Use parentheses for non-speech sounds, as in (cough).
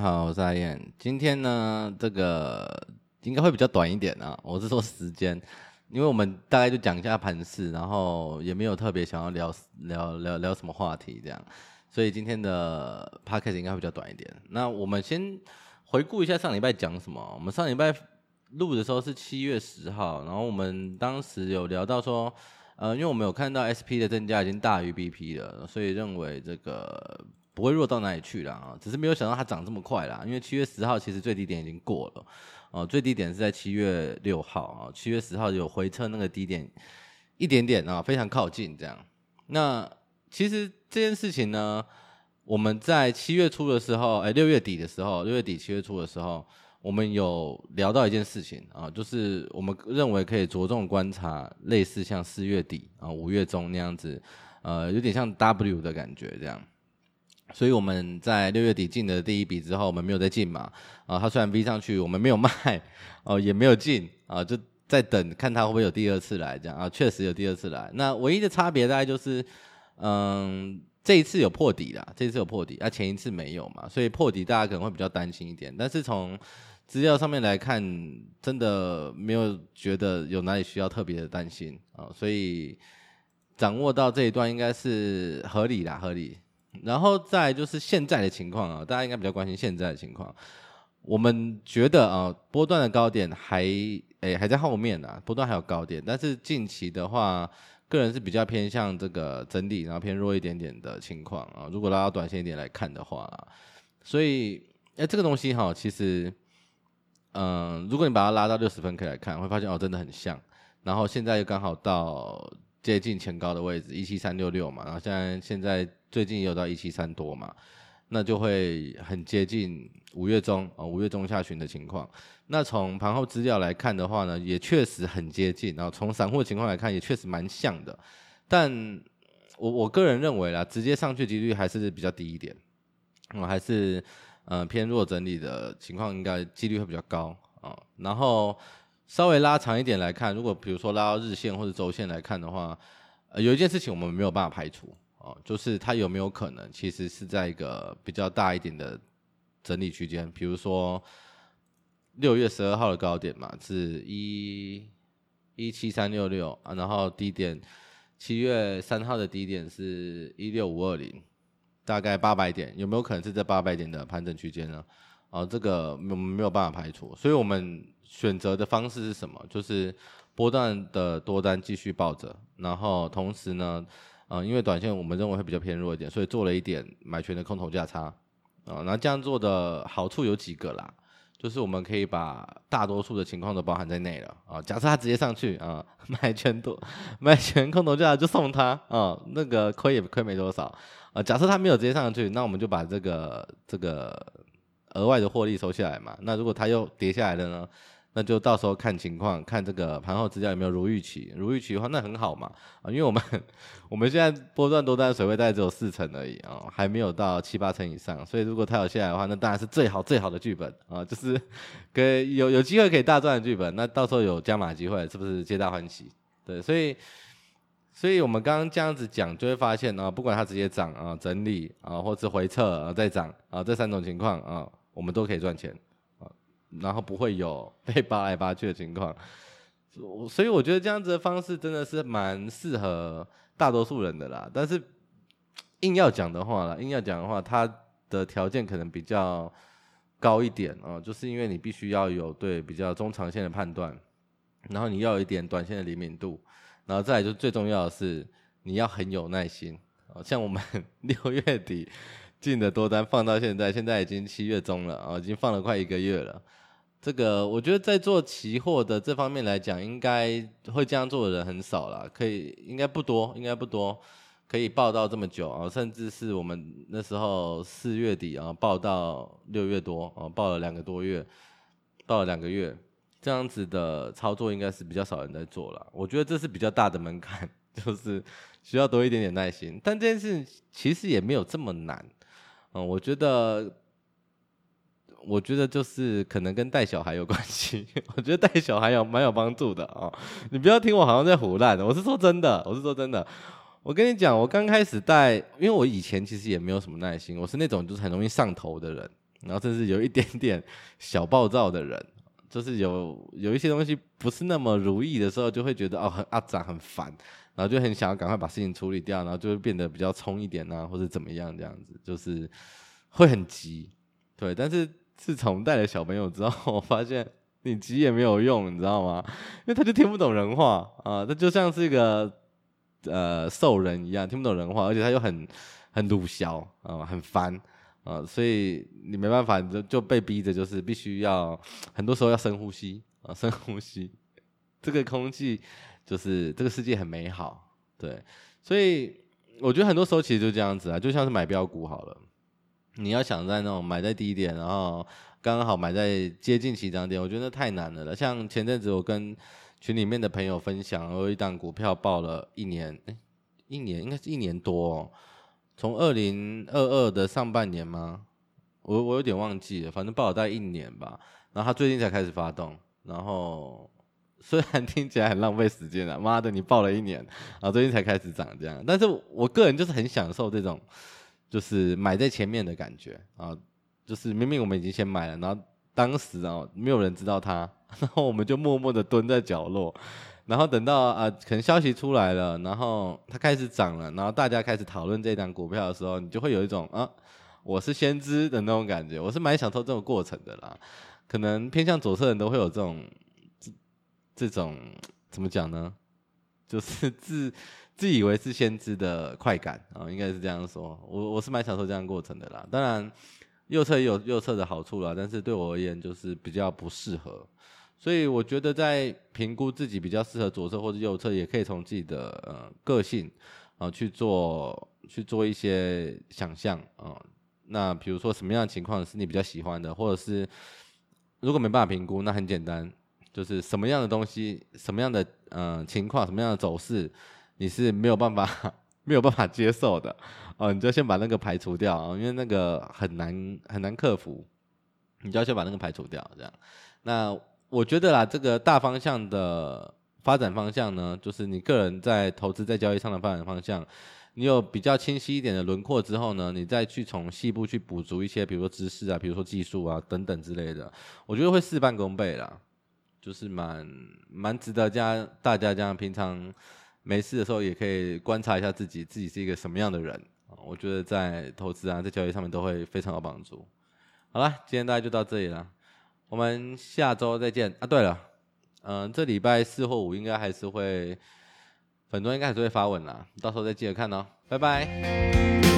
好，我是阿燕。今天呢，这个应该会比较短一点啊。我是说时间，因为我们大概就讲一下盘势，然后也没有特别想要聊聊聊聊什么话题这样，所以今天的 podcast 应该会比较短一点。那我们先回顾一下上礼拜讲什么。我们上礼拜录的时候是七月十号，然后我们当时有聊到说，呃，因为我们有看到 SP 的增加已经大于 BP 了，所以认为这个。不会弱到哪里去了啊，只是没有想到它涨这么快啦。因为七月十号其实最低点已经过了，哦，最低点是在七月六号啊，七月十号有回测那个低点一点点啊，非常靠近这样。那其实这件事情呢，我们在七月初的时候，哎，六月底的时候，六月底七月初的时候，我们有聊到一件事情啊，就是我们认为可以着重观察类似像四月底啊、五月中那样子，呃，有点像 W 的感觉这样。所以我们在六月底进的第一笔之后，我们没有再进嘛？啊，它虽然 V 上去，我们没有卖，(laughs) 哦，也没有进啊，就在等看它会不会有第二次来这样啊。确实有第二次来，那唯一的差别大概就是，嗯，这一次有破底啦，这一次有破底，啊，前一次没有嘛，所以破底大家可能会比较担心一点。但是从资料上面来看，真的没有觉得有哪里需要特别的担心啊，所以掌握到这一段应该是合理啦，合理。然后再就是现在的情况啊，大家应该比较关心现在的情况。我们觉得啊，波段的高点还诶还在后面呢，波段还有高点，但是近期的话，个人是比较偏向这个整理，然后偏弱一点点的情况啊。如果拉到短线一点来看的话，所以诶这个东西哈，其实嗯，如果你把它拉到六十分 K 来看，会发现哦，真的很像。然后现在又刚好到接近前高的位置一七三六六嘛，然后现在现在。最近有到一七三多嘛，那就会很接近五月中啊，五月中下旬的情况。那从盘后资料来看的话呢，也确实很接近。然后从散户情况来看，也确实蛮像的。但我我个人认为啦，直接上去几率还是比较低一点。我还是呃偏弱整理的情况，应该几率会比较高啊。然后稍微拉长一点来看，如果比如说拉到日线或者周线来看的话，呃，有一件事情我们没有办法排除。哦，就是它有没有可能，其实是在一个比较大一点的整理区间，比如说六月十二号的高点嘛，是一一七三六六啊，然后低点七月三号的低点是一六五二零，大概八百点，有没有可能是这八百点的盘整区间呢？哦，这个我们没有办法排除，所以我们选择的方式是什么？就是波段的多单继续抱着，然后同时呢。啊、因为短线我们认为会比较偏弱一点，所以做了一点买权的空头价差啊。那、这样做的好处有几个啦，就是我们可以把大多数的情况都包含在内了啊。假设它直接上去啊，买权多买权空头价就送它啊，那个亏也亏没多少啊。假设它没有直接上去，那我们就把这个这个额外的获利收下来嘛。那如果它又跌下来了呢？那就到时候看情况，看这个盘后资料有没有如预期。如预期的话，那很好嘛啊，因为我们我们现在波段多单水位大概只有四成而已啊，还没有到七八成以上。所以如果它有下来的话，那当然是最好最好的剧本啊，就是给有有机会可以大赚的剧本。那到时候有加码机会，是不是皆大欢喜？对，所以所以我们刚刚这样子讲，就会发现啊，不管它直接涨啊、整理啊，或者回撤啊再涨啊，这三种情况啊，我们都可以赚钱。然后不会有 (laughs) 被扒来扒去的情况，所以我觉得这样子的方式真的是蛮适合大多数人的啦。但是硬要讲的话啦，硬要讲的话，它的条件可能比较高一点啊，就是因为你必须要有对比较中长线的判断，然后你要有一点短线的灵敏度，然后再来就最重要的是你要很有耐心啊。像我们 (laughs) 六月底进的多单放到现在，现在已经七月中了啊，已经放了快一个月了。这个我觉得在做期货的这方面来讲，应该会这样做的人很少啦，可以应该不多，应该不多，可以报到这么久啊，甚至是我们那时候四月底啊，报到六月多啊，报了两个多月，报了两个月，这样子的操作应该是比较少人在做了。我觉得这是比较大的门槛，(laughs) 就是需要多一点点耐心。但这件事其实也没有这么难，嗯，我觉得。我觉得就是可能跟带小孩有关系，(laughs) 我觉得带小孩有蛮有帮助的啊、哦。你不要听我好像在唬烂，我是说真的，我是说真的。我跟你讲，我刚开始带，因为我以前其实也没有什么耐心，我是那种就是很容易上头的人然后甚至有一点点 (laughs) 小暴躁的人，就是有有一些东西不是那么如意的时候，就会觉得哦很阿杂很烦，然后就很想要赶快把事情处理掉，然后就会变得比较冲一点呐、啊，或者怎么样这样子，就是会很急。对，但是自从带了小朋友之后，我发现你急也没有用，你知道吗？因为他就听不懂人话啊，他就像是一个呃兽人一样，听不懂人话，而且他又很很鲁小啊，很烦啊，所以你没办法，你就就被逼着，就是必须要很多时候要深呼吸啊，深呼吸。这个空气就是这个世界很美好，对，所以我觉得很多时候其实就这样子啊，就像是买标股好了。你要想在那种买在低点，然后刚刚好买在接近起涨点，我觉得那太难了了。像前阵子我跟群里面的朋友分享，我有一档股票报了一年，一年应该是一年多哦，从二零二二的上半年吗？我我有点忘记了，反正报了大概一年吧。然后他最近才开始发动，然后虽然听起来很浪费时间啊，妈的，你报了一年，然后最近才开始涨这样，但是我个人就是很享受这种。就是买在前面的感觉啊，就是明明我们已经先买了，然后当时啊没有人知道它，(laughs) 然后我们就默默的蹲在角落，然后等到啊可能消息出来了，然后它开始涨了，然后大家开始讨论这张股票的时候，你就会有一种啊我是先知的那种感觉，我是蛮享受这种过程的啦。可能偏向左侧人都会有这种这种 (tsk) 怎么讲呢？就是 (laughs) 自。自以为是先知的快感啊、应该是这样说。我我是蛮享受这样过程的啦。当然，右侧也有右侧的好处啦，但是对我而言就是比较不适合。所以我觉得在评估自己比较适合左侧或者右侧，也可以从自己的呃个性啊、去做去做一些想象啊、那比如说什么样的情况是你比较喜欢的，或者是如果没办法评估，那很简单，就是什么样的东西、什么样的嗯、情况、什么样的走势。你是没有办法 (laughs) 没有办法接受的哦，你就先把那个排除掉，因为那个很难很难克服，你就要先把那个排除掉，这样。那我觉得啦，这个大方向的发展方向呢，就是你个人在投资在交易上的发展方向，你有比较清晰一点的轮廓之后呢，你再去从细部去补足一些，比如说知识啊，比如说技术啊等等之类的，我觉得会事半功倍啦，就是蛮蛮值得加大家这样平常。没事的时候也可以观察一下自己，自己是一个什么样的人。我觉得在投资啊，在交易上面都会非常有帮助。好了，今天大家就到这里了，我们下周再见啊！对了，嗯、呃，这礼拜四或五应该还是会，很多应该还是会发文啦，到时候再记得看哦，拜拜。